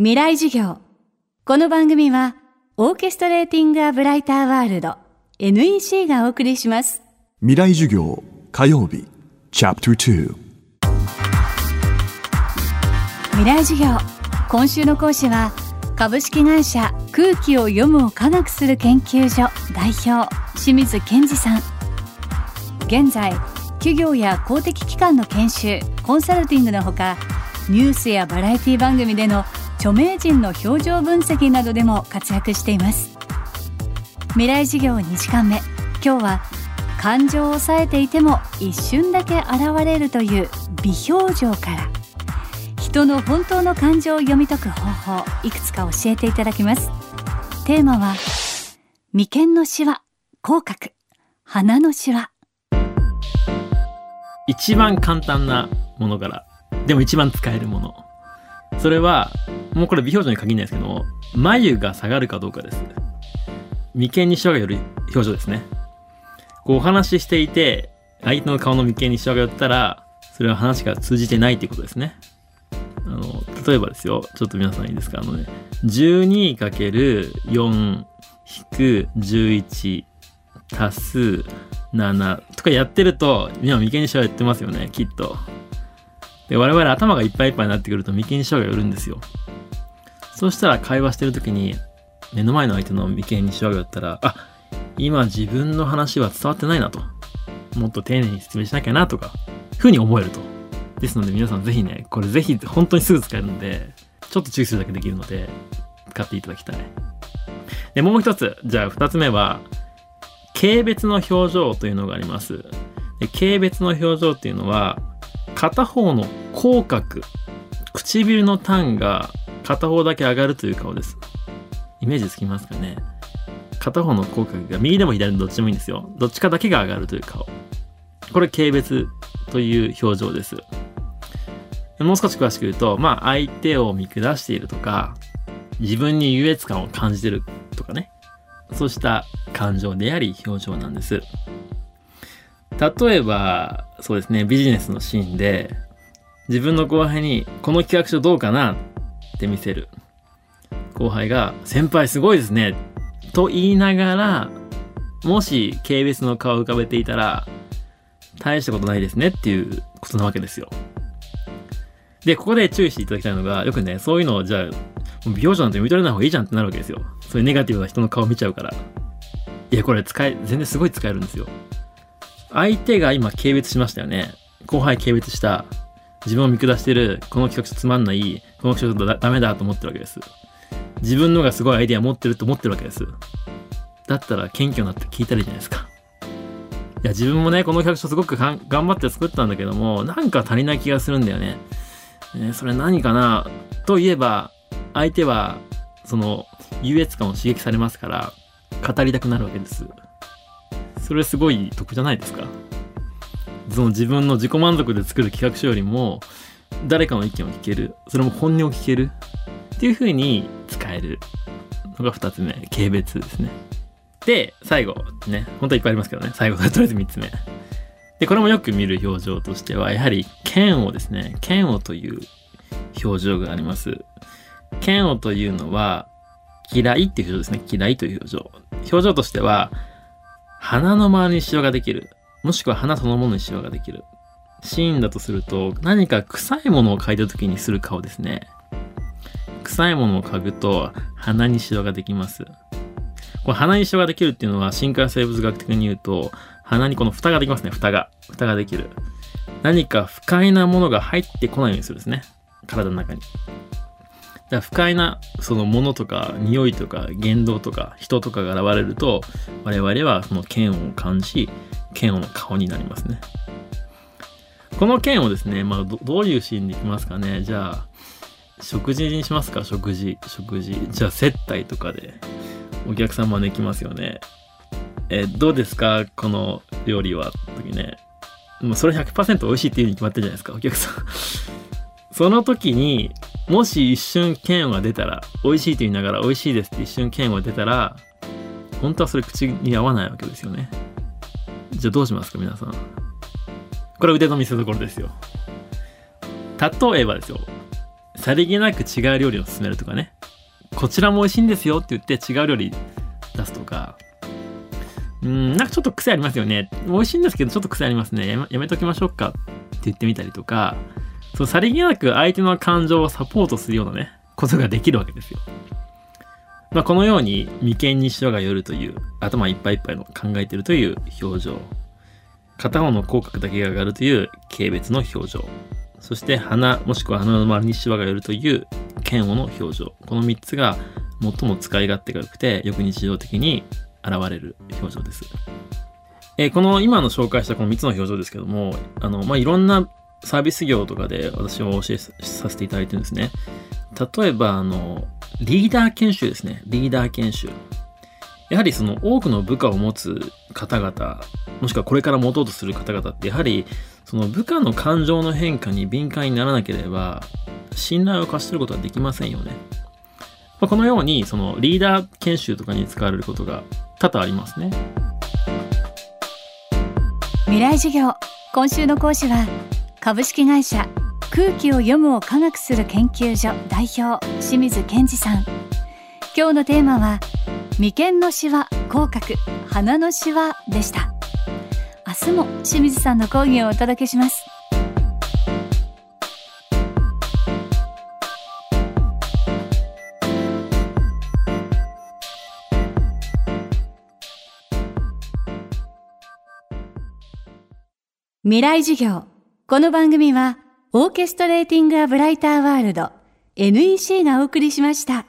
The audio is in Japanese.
未来授業。この番組はオーケストレーティング・ア・ブライター・ワールド NEC がお送りします。未来授業火曜日チャプター未来授業。今週の講師は株式会社空気を読むを科学する研究所代表清水健二さん。現在企業や公的機関の研修コンサルティングのほかニュースやバラエティ番組での著名人の表情分析などでも活躍しています。未来授業2時間目。今日は感情を抑えていても一瞬だけ現れるという微表情から。人の本当の感情を読み解く方法いくつか教えていただきます。テーマは眉間のシワ口角。鼻のシワ。一番簡単なものからでも一番使えるもの。それはもうこれ微表情に限らないですけど眉が下がるかどうかです。眉間にシワが寄る表情ですね。こうお話ししていて相手の顔の眉間にシワが寄ったらそれは話が通じてないっていうことですね。あの例えばですよちょっと皆さんいいですか？あのね 12×4-11 足す7とかやってると今眉間にシワ寄ってますよねきっと。で我々頭がいっぱいいっぱいになってくると眉間にシワが寄るんですよ。そうしたら会話してる時に目の前の相手の眉間にシワが寄ったらあ今自分の話は伝わってないなと。もっと丁寧に説明しなきゃなとかふうに思えると。ですので皆さんぜひねこれぜひ本当にすぐ使えるのでちょっと注意するだけできるので使っていただきたい。でもう一つ。じゃあ二つ目は軽蔑の表情というのがあります。で軽蔑の表情っていうのは片方の口角唇の端が片方だけ上がるという顔です。イメージつきますかね。片方の口角が右でも左でもどっちでもいいんですよ。どっちかだけが上がるという顔。これ軽蔑という表情です。もう少し詳しく言うとまあ相手を見下しているとか自分に優越感を感じてるとかね。そうした感情であり表情なんです。例えばそうですねビジネスのシーンで自分の後輩にこの企画書どうかなって見せる。後輩が「先輩すごいですね」と言いながらもし軽蔑の顔を浮かべていたら大したことないですねっていうことなわけですよ。でここで注意していただきたいのがよくねそういうのをじゃあ美容師なんて見とれない方がいいじゃんってなるわけですよ。そういうネガティブな人の顔見ちゃうから。いやこれ使え全然すごい使えるんですよ。相手が今軽蔑しましたよね。後輩軽蔑した。自分を見下してる。この企画書つまんない。この企画書ダメだと思ってるわけです。自分のがすごいアイデア持ってると思ってるわけです。だったら謙虚になって聞いたらいいじゃないですか。いや自分もねこの企画書すごく頑張って作ったんだけどもなんか足りない気がするんだよね、えー、それ何かな？といえば相手はその優越感を刺激されますから語りたくなるわけです。それすごい得じゃないですか。その自分の自己満足で作る企画書よりも誰かの意見を聞ける。それも本音を聞ける。っていう風に使える。のが2つ目。軽蔑ですね。で最後。ね。本当はいっぱいありますけどね。最後。とりあえず3つ目。でこれもよく見る表情としてはやはり嫌悪ですね。嫌悪という表情があります。嫌悪というのは嫌いっていう表情ですね。嫌いという表情。表情としては鼻の周りにシワができる。もしくは花そのものにシワができる。シーンだとすると何か臭いものを嗅いだ時にする顔ですね。臭いものを嗅ぐと鼻にシワができます。これ鼻にシワができるっていうのは深海生物学的に言うと鼻にこの蓋ができますね。蓋が。蓋ができる。何か不快なものが入ってこないようにするんですね。体の中に。だ不快なそのものとか匂いとか言動とか人とかが現れると我々はその嫌悪を感じ嫌悪の顔になりますねこの件をですね、まあど、どういうシーンでいきますかね。じゃあ、食事にしますか？食事。食事。じゃあ、接待とかで、お客さん招きますよね。えどうですか？この料理は？時ね。もうそれ100%美味しいっていうに決まってるじゃないですか、お客さん。その時に、もし一瞬嫌悪が出たら、美味しいと言いながら美味しいですって一瞬嫌悪が出たら、本当はそれ口に合わないわけですよね。じゃあどうしますか皆さん。これ腕の見せ所ですよ。例えばですよ。さりげなく違う料理を勧めるとかねこちらも美味しいんですよって言って違う料理出すとかうんなんかちょっと癖ありますよね美味しいんですけどちょっと癖ありますねやめやめときましょうかって言ってみたりとかそうさりげなく相手の感情をサポートするようなねことができるわけですよ。まあ、このように眉間に塩が寄るという頭いっぱいいっぱいの考えてるという表情片方の口角だけが上がるという軽蔑の表情そして鼻もしくは鼻の周りにシワが寄るという嫌悪の表情この3つが最も使い勝手が良くてよく日常的に現れる表情です。えー、この今の紹介したこの3つの表情ですけどもあの、まあ、いろんなサービス業とかで私は教えさせていただいてるんですね。例えば、あの、リーダー研修ですね。リーダー研修。やはりその多くの部下を持つ方々、もしくはこれから持とうとする方々って、やはりその部下の感情の変化に敏感にならなければ、信頼を勝ち取ることはできませんよね。まあ、このように、そのリーダー研修とかに使われることが多々ありますね。未来授業今週の講師は株式会社空気を読むを科学する研究所代表清水健二さん。今日のテーマは眉間のシワ口角鼻のシワでした。明日も清水さんの講義をお届けします。未来授業。この番組はオーケストレーティング・ア・ブライター・ワールド NEC がお送りしました。